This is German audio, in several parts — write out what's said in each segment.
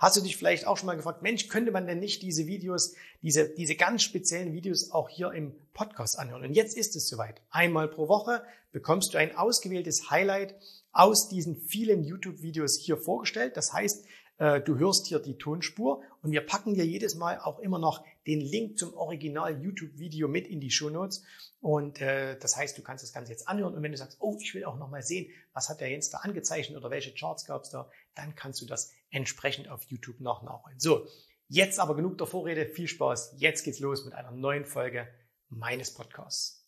hast du dich vielleicht auch schon mal gefragt, Mensch, könnte man denn nicht diese Videos, diese, diese ganz speziellen Videos auch hier im Podcast anhören? Und jetzt ist es soweit. Einmal pro Woche bekommst du ein ausgewähltes Highlight aus diesen vielen YouTube-Videos hier vorgestellt. Das heißt, äh, du hörst hier die Tonspur und wir packen dir jedes Mal auch immer noch den Link zum Original YouTube-Video mit in die Show Notes. Und äh, das heißt, du kannst das Ganze jetzt anhören und wenn du sagst, oh, ich will auch noch mal sehen, was hat der Jens da angezeichnet oder welche Charts gab es da, dann kannst du das entsprechend auf YouTube noch nachholen. So, jetzt aber genug der Vorrede, viel Spaß. Jetzt geht's los mit einer neuen Folge meines Podcasts.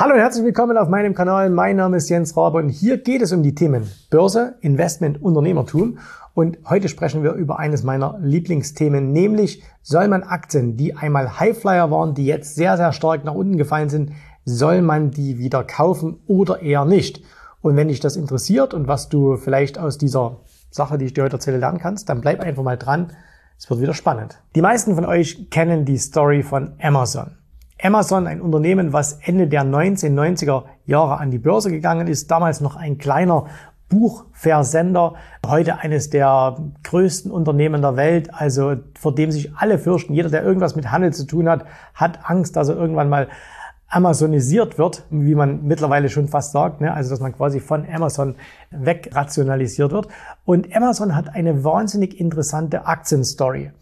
Hallo und herzlich willkommen auf meinem Kanal. Mein Name ist Jens Rabe und hier geht es um die Themen Börse, Investment, Unternehmertum. Und heute sprechen wir über eines meiner Lieblingsthemen, nämlich soll man Aktien, die einmal Highflyer waren, die jetzt sehr, sehr stark nach unten gefallen sind, soll man die wieder kaufen oder eher nicht? Und wenn dich das interessiert und was du vielleicht aus dieser Sache, die ich dir heute erzähle, lernen kannst, dann bleib einfach mal dran. Es wird wieder spannend. Die meisten von euch kennen die Story von Amazon. Amazon, ein Unternehmen, was Ende der 1990er Jahre an die Börse gegangen ist, damals noch ein kleiner Buchversender, heute eines der größten Unternehmen der Welt, also vor dem sich alle fürchten. Jeder, der irgendwas mit Handel zu tun hat, hat Angst, dass er irgendwann mal amazonisiert wird, wie man mittlerweile schon fast sagt, ne? also dass man quasi von Amazon wegrationalisiert wird. Und Amazon hat eine wahnsinnig interessante Aktienstory.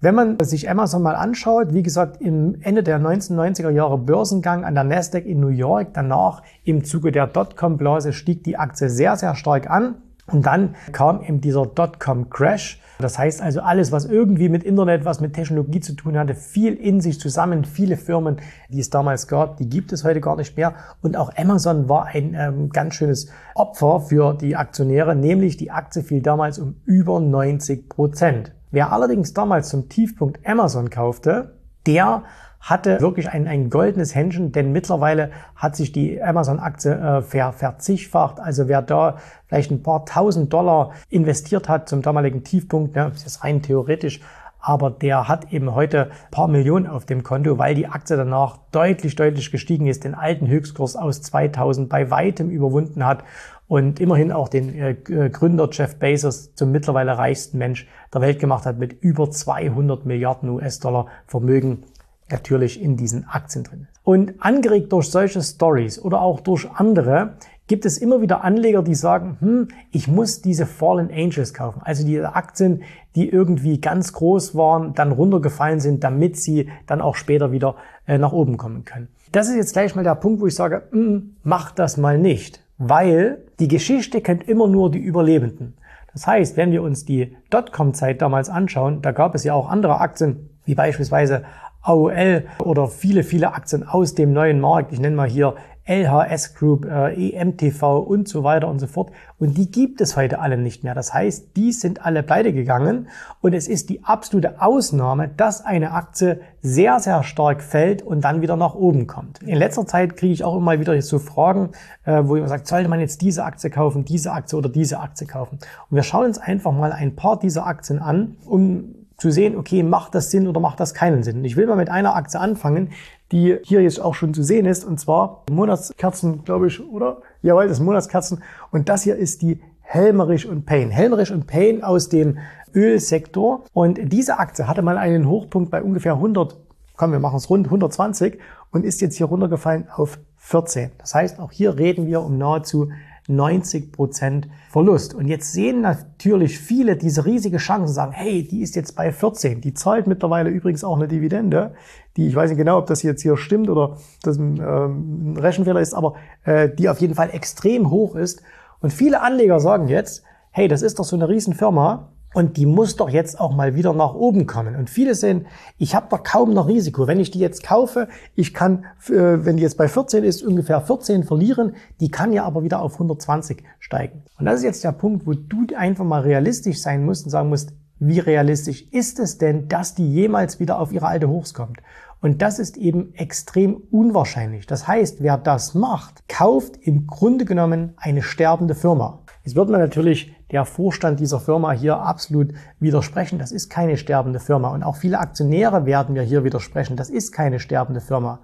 Wenn man sich Amazon mal anschaut, wie gesagt, im Ende der 1990er Jahre Börsengang an der Nasdaq in New York, danach im Zuge der Dotcom-Blase stieg die Aktie sehr, sehr stark an. Und dann kam eben dieser Dotcom-Crash. Das heißt also, alles, was irgendwie mit Internet, was mit Technologie zu tun hatte, fiel in sich zusammen. Viele Firmen, die es damals gab, die gibt es heute gar nicht mehr. Und auch Amazon war ein ähm, ganz schönes Opfer für die Aktionäre, nämlich die Aktie fiel damals um über 90 Prozent. Wer allerdings damals zum Tiefpunkt Amazon kaufte, der hatte wirklich ein, ein goldenes Händchen, denn mittlerweile hat sich die Amazon-Aktie äh, ver, verzigfacht. Also wer da vielleicht ein paar tausend Dollar investiert hat zum damaligen Tiefpunkt, ne, das ist rein theoretisch, aber der hat eben heute paar Millionen auf dem Konto, weil die Aktie danach deutlich, deutlich gestiegen ist, den alten Höchstkurs aus 2000 bei weitem überwunden hat und immerhin auch den äh, äh, Gründer Jeff Bezos zum mittlerweile reichsten Mensch der Welt gemacht hat mit über 200 Milliarden US-Dollar Vermögen natürlich in diesen Aktien drin. Und angeregt durch solche Stories oder auch durch andere gibt es immer wieder Anleger, die sagen, hm, ich muss diese Fallen Angels kaufen. Also diese Aktien, die irgendwie ganz groß waren, dann runtergefallen sind, damit sie dann auch später wieder äh, nach oben kommen können. Das ist jetzt gleich mal der Punkt, wo ich sage, hm, mach das mal nicht weil die Geschichte kennt immer nur die Überlebenden. Das heißt, wenn wir uns die Dotcom-Zeit damals anschauen, da gab es ja auch andere Aktien, wie beispielsweise AOL oder viele, viele Aktien aus dem neuen Markt. Ich nenne mal hier LHS Group, äh, EMTV und so weiter und so fort. Und die gibt es heute alle nicht mehr. Das heißt, die sind alle pleite gegangen und es ist die absolute Ausnahme, dass eine Aktie sehr, sehr stark fällt und dann wieder nach oben kommt. In letzter Zeit kriege ich auch immer wieder so Fragen, äh, wo jemand sagt, sollte man jetzt diese Aktie kaufen, diese Aktie oder diese Aktie kaufen? Und wir schauen uns einfach mal ein paar dieser Aktien an, um zu sehen, okay, macht das Sinn oder macht das keinen Sinn? Und ich will mal mit einer Aktie anfangen, die hier jetzt auch schon zu sehen ist, und zwar Monatskerzen, glaube ich, oder? Jawohl, das Monatskerzen. Und das hier ist die Helmerich und Payne. Helmerich und Payne aus dem Ölsektor. Und diese Aktie hatte mal einen Hochpunkt bei ungefähr 100, komm, wir machen es rund, 120 und ist jetzt hier runtergefallen auf 14. Das heißt, auch hier reden wir um nahezu 90 Prozent Verlust. Und jetzt sehen natürlich viele diese riesige Chance und sagen, hey, die ist jetzt bei 14. Die zahlt mittlerweile übrigens auch eine Dividende, die, ich weiß nicht genau, ob das jetzt hier stimmt oder das ein, ähm, ein Rechenfehler ist, aber äh, die auf jeden Fall extrem hoch ist. Und viele Anleger sagen jetzt, hey, das ist doch so eine Riesenfirma, und die muss doch jetzt auch mal wieder nach oben kommen. Und viele sehen, ich habe doch kaum noch Risiko. Wenn ich die jetzt kaufe, ich kann, äh, wenn die jetzt bei 14 ist, ungefähr 14 verlieren. Die kann ja aber wieder auf 120 steigen. Und das ist jetzt der Punkt, wo du einfach mal realistisch sein musst und sagen musst, wie realistisch ist es denn, dass die jemals wieder auf ihre alte Hochs kommt? Und das ist eben extrem unwahrscheinlich. Das heißt, wer das macht, kauft im Grunde genommen eine sterbende Firma. Jetzt wird man natürlich der Vorstand dieser Firma hier absolut widersprechen. Das ist keine sterbende Firma. Und auch viele Aktionäre werden mir hier widersprechen. Das ist keine sterbende Firma.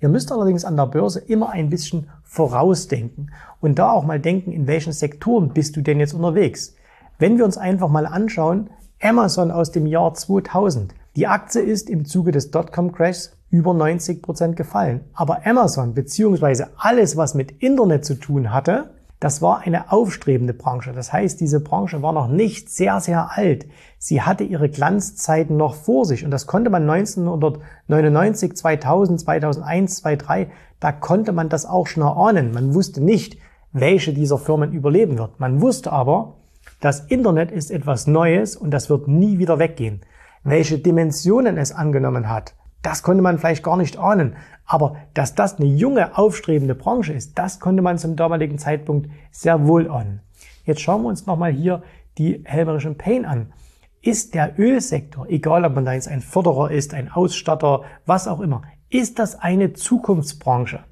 Ihr müsst allerdings an der Börse immer ein bisschen vorausdenken und da auch mal denken, in welchen Sektoren bist du denn jetzt unterwegs. Wenn wir uns einfach mal anschauen, Amazon aus dem Jahr 2000. Die Aktie ist im Zuge des Dotcom-Crashs über 90 Prozent gefallen. Aber Amazon beziehungsweise alles, was mit Internet zu tun hatte, das war eine aufstrebende Branche. Das heißt, diese Branche war noch nicht sehr, sehr alt. Sie hatte ihre Glanzzeiten noch vor sich und das konnte man 1999, 2000, 2001, 2003, da konnte man das auch schon erahnen. Man wusste nicht, welche dieser Firmen überleben wird. Man wusste aber, das Internet ist etwas Neues und das wird nie wieder weggehen. Welche Dimensionen es angenommen hat, das konnte man vielleicht gar nicht ahnen. Aber dass das eine junge, aufstrebende Branche ist, das konnte man zum damaligen Zeitpunkt sehr wohl ahnen. Jetzt schauen wir uns nochmal hier die Helmerischen Pain an. Ist der Ölsektor, egal ob man da jetzt ein Förderer ist, ein Ausstatter, was auch immer, ist das eine Zukunftsbranche?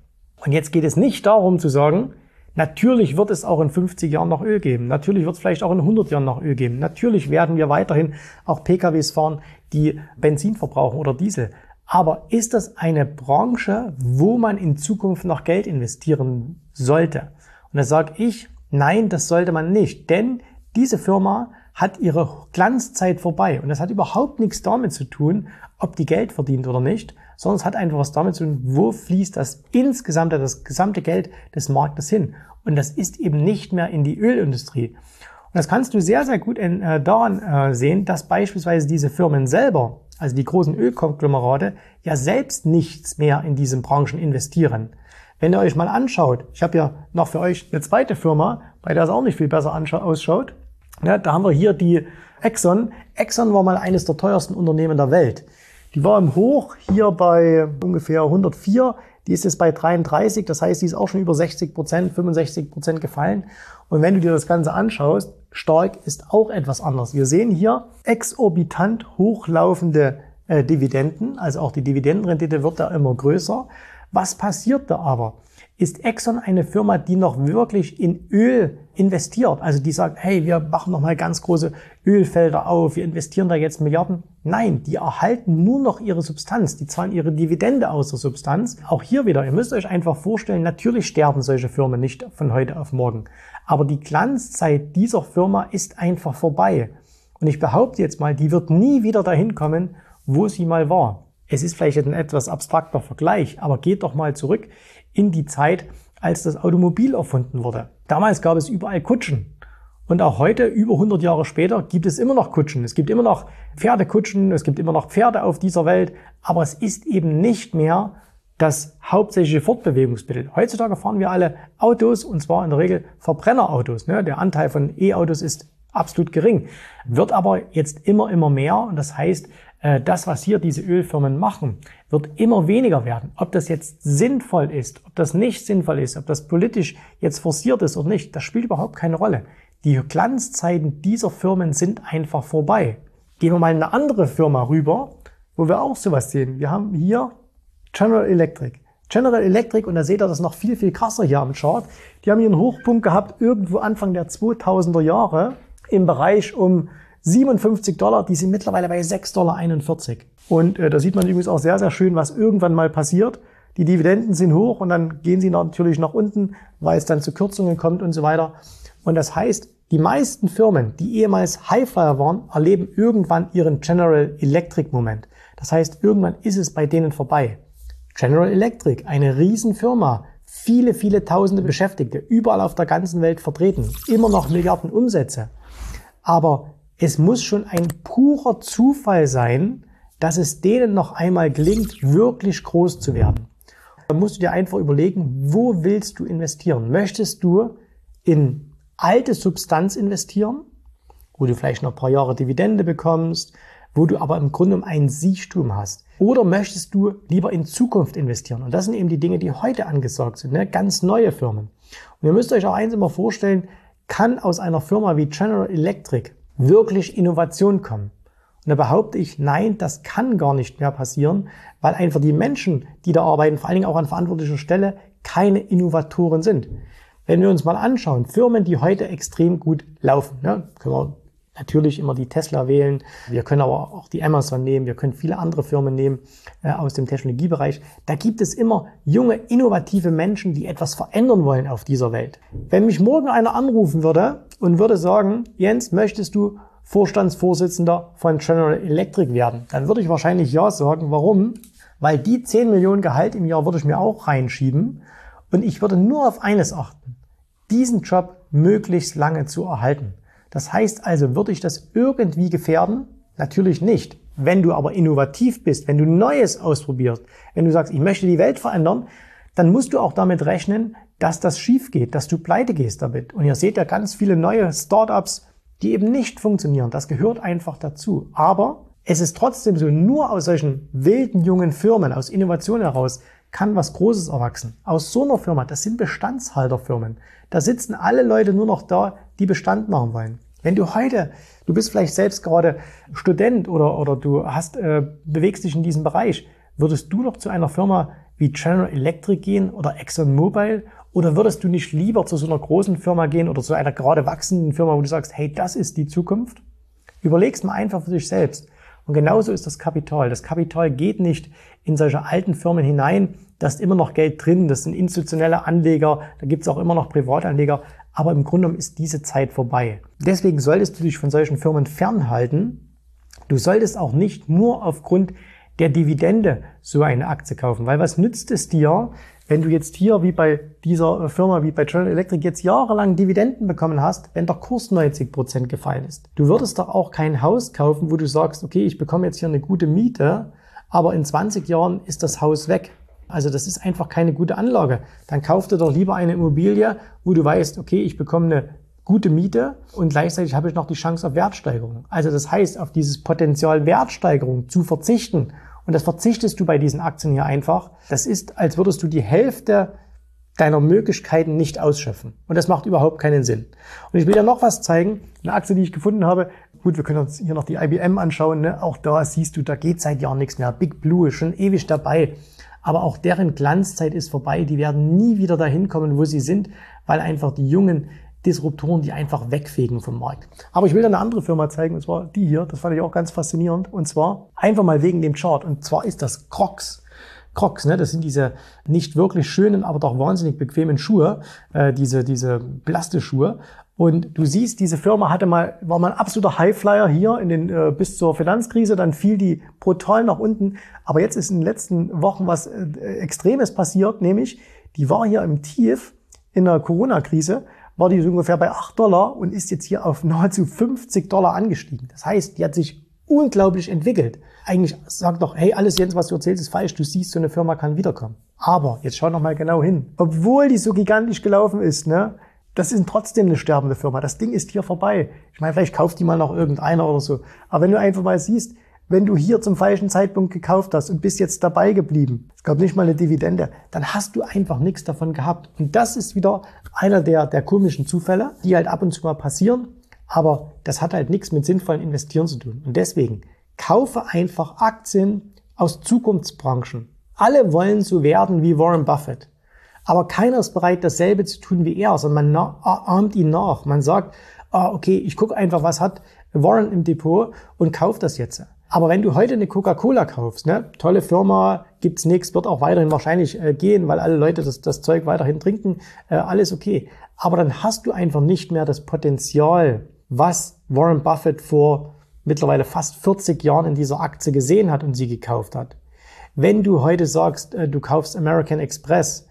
Und jetzt geht es nicht darum zu sagen, natürlich wird es auch in 50 Jahren noch Öl geben. Natürlich wird es vielleicht auch in 100 Jahren noch Öl geben. Natürlich werden wir weiterhin auch PKWs fahren, die Benzin verbrauchen oder Diesel. Aber ist das eine Branche, wo man in Zukunft noch Geld investieren sollte? Und da sage ich, nein, das sollte man nicht, denn diese Firma hat ihre Glanzzeit vorbei und das hat überhaupt nichts damit zu tun, ob die Geld verdient oder nicht, sondern es hat einfach was damit zu tun, wo fließt das insgesamte, das gesamte Geld des Marktes hin. Und das ist eben nicht mehr in die Ölindustrie. Und das kannst du sehr, sehr gut äh, daran äh, sehen, dass beispielsweise diese Firmen selber also die großen Ölkonglomerate, ja selbst nichts mehr in diesen Branchen investieren. Wenn ihr euch mal anschaut, ich habe ja noch für euch eine zweite Firma, bei der es auch nicht viel besser ausschaut. Ja, da haben wir hier die Exxon. Exxon war mal eines der teuersten Unternehmen der Welt. Die war im Hoch hier bei ungefähr 104. Die ist jetzt bei 33. Das heißt, die ist auch schon über 60 Prozent, 65 Prozent gefallen. Und wenn du dir das Ganze anschaust, stark ist auch etwas anders. Wir sehen hier exorbitant hochlaufende äh, Dividenden, also auch die Dividendenrendite wird da immer größer. Was passiert da aber? Ist Exxon eine Firma, die noch wirklich in Öl investiert? Also die sagt, hey, wir machen noch mal ganz große Ölfelder auf, wir investieren da jetzt Milliarden? Nein, die erhalten nur noch ihre Substanz, die zahlen ihre Dividende aus der Substanz. Auch hier wieder, ihr müsst euch einfach vorstellen, natürlich sterben solche Firmen nicht von heute auf morgen. Aber die Glanzzeit dieser Firma ist einfach vorbei. Und ich behaupte jetzt mal, die wird nie wieder dahin kommen, wo sie mal war. Es ist vielleicht ein etwas abstrakter Vergleich, aber geht doch mal zurück in die Zeit, als das Automobil erfunden wurde. Damals gab es überall Kutschen. Und auch heute, über 100 Jahre später, gibt es immer noch Kutschen. Es gibt immer noch Pferdekutschen, es gibt immer noch Pferde auf dieser Welt, aber es ist eben nicht mehr das hauptsächliche Fortbewegungsmittel. Heutzutage fahren wir alle Autos und zwar in der Regel Verbrennerautos. Ne? Der Anteil von E-Autos ist absolut gering, wird aber jetzt immer, immer mehr und das heißt, das, was hier diese Ölfirmen machen, wird immer weniger werden. Ob das jetzt sinnvoll ist, ob das nicht sinnvoll ist, ob das politisch jetzt forciert ist oder nicht, das spielt überhaupt keine Rolle. Die Glanzzeiten dieser Firmen sind einfach vorbei. Gehen wir mal in eine andere Firma rüber, wo wir auch sowas sehen. Wir haben hier General Electric. General Electric, und da seht ihr das noch viel, viel krasser hier am Chart, die haben hier einen Hochpunkt gehabt irgendwo Anfang der 2000er Jahre im Bereich um 57 Dollar, die sind mittlerweile bei 6,41 Dollar. Und äh, da sieht man übrigens auch sehr, sehr schön, was irgendwann mal passiert. Die Dividenden sind hoch und dann gehen sie natürlich nach unten, weil es dann zu Kürzungen kommt und so weiter. Und das heißt, die meisten Firmen, die ehemals Highflyer waren, erleben irgendwann ihren General Electric Moment. Das heißt, irgendwann ist es bei denen vorbei. General Electric, eine Riesenfirma, viele, viele tausende Beschäftigte, überall auf der ganzen Welt vertreten, immer noch Milliarden Umsätze. Aber es muss schon ein purer Zufall sein, dass es denen noch einmal gelingt, wirklich groß zu werden. Da musst du dir einfach überlegen, wo willst du investieren? Möchtest du in alte Substanz investieren, wo du vielleicht noch ein paar Jahre Dividende bekommst, wo du aber im Grunde ein Siechtum hast? Oder möchtest du lieber in Zukunft investieren? Und das sind eben die Dinge, die heute angesagt sind, ne? ganz neue Firmen. Und ihr müsst euch auch eins immer vorstellen, kann aus einer Firma wie General Electric wirklich Innovation kommen? Und da behaupte ich, nein, das kann gar nicht mehr passieren, weil einfach die Menschen, die da arbeiten, vor allen Dingen auch an verantwortlicher Stelle, keine Innovatoren sind. Wenn wir uns mal anschauen, Firmen, die heute extrem gut laufen, ne, können wir natürlich immer die Tesla wählen, wir können aber auch die Amazon nehmen, wir können viele andere Firmen nehmen äh, aus dem Technologiebereich. Da gibt es immer junge, innovative Menschen, die etwas verändern wollen auf dieser Welt. Wenn mich morgen einer anrufen würde und würde sagen, Jens, möchtest du Vorstandsvorsitzender von General Electric werden, dann würde ich wahrscheinlich ja sagen. Warum? Weil die 10 Millionen Gehalt im Jahr würde ich mir auch reinschieben und ich würde nur auf eines achten, diesen Job möglichst lange zu erhalten. Das heißt also, würde ich das irgendwie gefährden? Natürlich nicht. Wenn du aber innovativ bist, wenn du Neues ausprobierst, wenn du sagst, ich möchte die Welt verändern, dann musst du auch damit rechnen, dass das schief geht, dass du pleite gehst damit. Und ihr seht ja ganz viele neue Startups, die eben nicht funktionieren. Das gehört einfach dazu. Aber es ist trotzdem so, nur aus solchen wilden jungen Firmen, aus Innovationen heraus, kann was Großes erwachsen. Aus so einer Firma, das sind Bestandshalterfirmen. Da sitzen alle Leute nur noch da, die Bestand machen wollen. Wenn du heute, du bist vielleicht selbst gerade Student oder, oder du hast, äh, bewegst dich in diesem Bereich, würdest du noch zu einer Firma wie General Electric gehen oder ExxonMobil oder würdest du nicht lieber zu so einer großen Firma gehen oder zu einer gerade wachsenden Firma, wo du sagst, hey, das ist die Zukunft? Überleg's mal einfach für dich selbst. Und genauso ist das Kapital. Das Kapital geht nicht in solche alten Firmen hinein. Da ist immer noch Geld drin. Das sind institutionelle Anleger. Da gibt's auch immer noch Privatanleger. Aber im Grunde genommen ist diese Zeit vorbei. Deswegen solltest du dich von solchen Firmen fernhalten. Du solltest auch nicht nur aufgrund der Dividende so eine Aktie kaufen. Weil was nützt es dir, wenn du jetzt hier wie bei dieser Firma, wie bei General Electric jetzt jahrelang Dividenden bekommen hast, wenn der Kurs 90 Prozent gefallen ist? Du würdest doch auch kein Haus kaufen, wo du sagst, okay, ich bekomme jetzt hier eine gute Miete, aber in 20 Jahren ist das Haus weg. Also das ist einfach keine gute Anlage. Dann kauf dir doch lieber eine Immobilie, wo du weißt, okay, ich bekomme eine gute Miete und gleichzeitig habe ich noch die Chance auf Wertsteigerung. Also das heißt, auf dieses Potenzial Wertsteigerung zu verzichten und das verzichtest du bei diesen Aktien hier einfach. Das ist, als würdest du die Hälfte deiner Möglichkeiten nicht ausschöpfen. Und das macht überhaupt keinen Sinn. Und ich will dir noch was zeigen. Eine Aktie, die ich gefunden habe. Gut, wir können uns hier noch die IBM anschauen. Ne? Auch da siehst du, da geht seit Jahren nichts mehr. Big Blue ist schon ewig dabei. Aber auch deren Glanzzeit ist vorbei. Die werden nie wieder dahin kommen, wo sie sind, weil einfach die Jungen Disruptoren, die einfach wegfegen vom Markt. Aber ich will dir eine andere Firma zeigen, und zwar die hier. Das fand ich auch ganz faszinierend. Und zwar einfach mal wegen dem Chart. Und zwar ist das Crocs. Crocs, ne? das sind diese nicht wirklich schönen, aber doch wahnsinnig bequemen Schuhe, äh, diese, diese Plastischuhe. Und du siehst, diese Firma hatte mal, war mal ein absoluter Highflyer hier in den, äh, bis zur Finanzkrise, dann fiel die brutal nach unten. Aber jetzt ist in den letzten Wochen was äh, Extremes passiert, nämlich die war hier im Tief in der Corona-Krise war die so ungefähr bei 8 Dollar und ist jetzt hier auf nahezu 50 Dollar angestiegen. Das heißt, die hat sich unglaublich entwickelt. Eigentlich sagt doch, hey, alles Jens, was du erzählst, ist falsch. Du siehst, so eine Firma kann wiederkommen. Aber jetzt schau noch mal genau hin. Obwohl die so gigantisch gelaufen ist, ne, das ist trotzdem eine sterbende Firma. Das Ding ist hier vorbei. Ich meine, vielleicht kauft die mal noch irgendeiner oder so. Aber wenn du einfach mal siehst, wenn du hier zum falschen Zeitpunkt gekauft hast und bist jetzt dabei geblieben, es gab nicht mal eine Dividende, dann hast du einfach nichts davon gehabt. Und das ist wieder einer der, der komischen Zufälle, die halt ab und zu mal passieren. Aber das hat halt nichts mit sinnvollen Investieren zu tun. Und deswegen kaufe einfach Aktien aus Zukunftsbranchen. Alle wollen so werden wie Warren Buffett. Aber keiner ist bereit, dasselbe zu tun wie er, sondern man ahmt ihn nach. Man sagt, ah, okay, ich gucke einfach, was hat Warren im Depot und kauft das jetzt. Aber wenn du heute eine Coca-Cola kaufst, ne, tolle Firma, gibt's nichts, wird auch weiterhin wahrscheinlich äh, gehen, weil alle Leute das, das Zeug weiterhin trinken, äh, alles okay. Aber dann hast du einfach nicht mehr das Potenzial, was Warren Buffett vor mittlerweile fast 40 Jahren in dieser Aktie gesehen hat und sie gekauft hat. Wenn du heute sagst, äh, du kaufst American Express,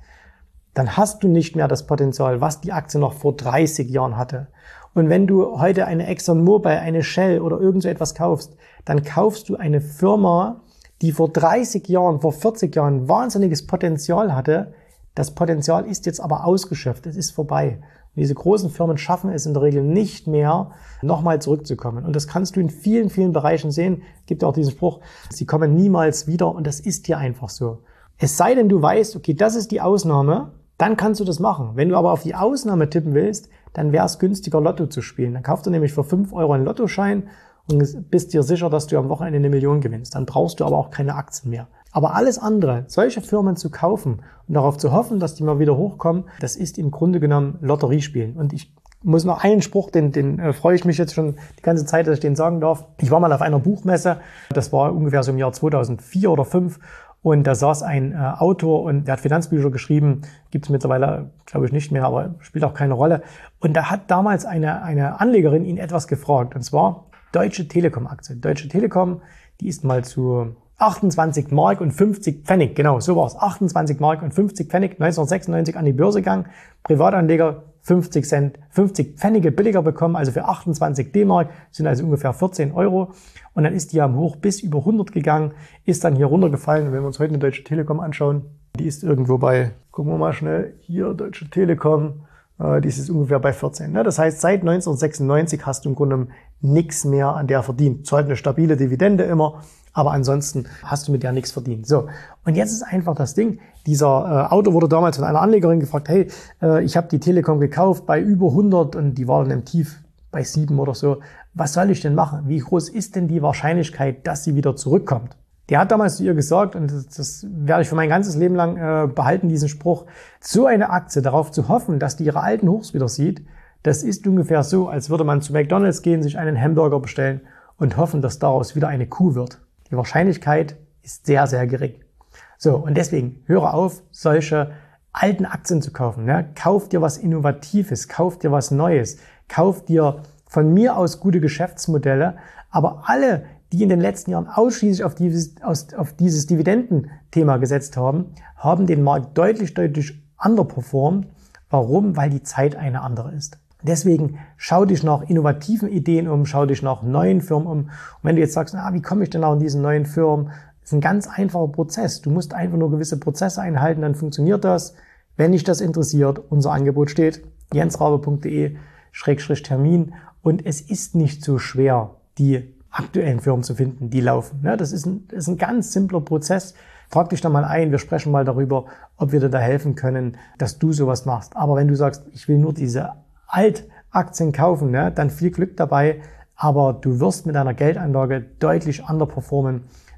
dann hast du nicht mehr das Potenzial, was die Aktie noch vor 30 Jahren hatte. Und wenn du heute eine ExxonMobil, eine Shell oder irgend so etwas kaufst, dann kaufst du eine Firma, die vor 30 Jahren, vor 40 Jahren wahnsinniges Potenzial hatte. Das Potenzial ist jetzt aber ausgeschöpft, es ist vorbei. Und diese großen Firmen schaffen es in der Regel nicht mehr, nochmal zurückzukommen. Und das kannst du in vielen, vielen Bereichen sehen. Es gibt auch diesen Spruch, sie kommen niemals wieder und das ist hier einfach so. Es sei denn, du weißt, okay, das ist die Ausnahme, dann kannst du das machen. Wenn du aber auf die Ausnahme tippen willst, dann wäre es günstiger, Lotto zu spielen. Dann kaufst du nämlich für 5 Euro einen Lottoschein und bist dir sicher, dass du am Wochenende eine Million gewinnst. Dann brauchst du aber auch keine Aktien mehr. Aber alles andere, solche Firmen zu kaufen und darauf zu hoffen, dass die mal wieder hochkommen, das ist im Grunde genommen Lotteriespielen. Und ich muss noch einen Spruch, den, den äh, freue ich mich jetzt schon die ganze Zeit, dass ich den sagen darf. Ich war mal auf einer Buchmesse, das war ungefähr so im Jahr 2004 oder 2005 und da saß ein äh, Autor und der hat Finanzbücher geschrieben, gibt es mittlerweile, glaube ich, nicht mehr, aber spielt auch keine Rolle. Und da hat damals eine, eine Anlegerin ihn etwas gefragt, und zwar Deutsche Telekom-Aktie. Deutsche Telekom, die ist mal zu 28 Mark und 50 Pfennig, genau, so war's. 28 Mark und 50 Pfennig, 1996 an die Börse gegangen. Privatanleger 50 Cent, 50 Pfennige billiger bekommen, also für 28 D-Mark, sind also ungefähr 14 Euro. Und dann ist die am Hoch bis über 100 gegangen, ist dann hier runtergefallen. Und wenn wir uns heute eine Deutsche Telekom anschauen, die ist irgendwo bei, gucken wir mal schnell, hier Deutsche Telekom, äh, die ist ungefähr bei 14. Ne? Das heißt, seit 1996 hast du im Grunde nichts mehr an der verdient. Zwar eine stabile Dividende immer, aber ansonsten hast du mit der nichts verdient. So, und jetzt ist einfach das Ding, dieser äh, Auto wurde damals von einer Anlegerin gefragt, hey, äh, ich habe die Telekom gekauft bei über 100 und die war dann im Tief bei 7 oder so. Was soll ich denn machen? Wie groß ist denn die Wahrscheinlichkeit, dass sie wieder zurückkommt? Der hat damals zu ihr gesagt, und das, das werde ich für mein ganzes Leben lang äh, behalten, diesen Spruch, so eine Aktie darauf zu hoffen, dass die ihre alten Hochs wieder sieht, das ist ungefähr so, als würde man zu McDonald's gehen, sich einen Hamburger bestellen und hoffen, dass daraus wieder eine Kuh wird. Die Wahrscheinlichkeit ist sehr, sehr gering. So, und deswegen höre auf, solche alten Aktien zu kaufen. Ne? Kauf dir was Innovatives, kauf dir was Neues, kauf dir von mir aus gute Geschäftsmodelle, aber alle, die in den letzten Jahren ausschließlich auf dieses, auf dieses Dividendenthema gesetzt haben, haben den Markt deutlich, deutlich underperformed. Warum? Weil die Zeit eine andere ist. Deswegen schau dich nach innovativen Ideen um, schau dich nach neuen Firmen um. Und wenn du jetzt sagst, na, wie komme ich denn auch in diesen neuen Firmen? Das ist ein ganz einfacher Prozess. Du musst einfach nur gewisse Prozesse einhalten, dann funktioniert das. Wenn dich das interessiert, unser Angebot steht jensrabe.de-termin und es ist nicht so schwer, die aktuellen Firmen zu finden, die laufen. Das ist ein, ist ein ganz simpler Prozess. Frag dich da mal ein, wir sprechen mal darüber, ob wir dir da helfen können, dass du sowas machst. Aber wenn du sagst, ich will nur diese Altaktien kaufen, ne, dann viel Glück dabei. Aber du wirst mit deiner Geldanlage deutlich underperformen.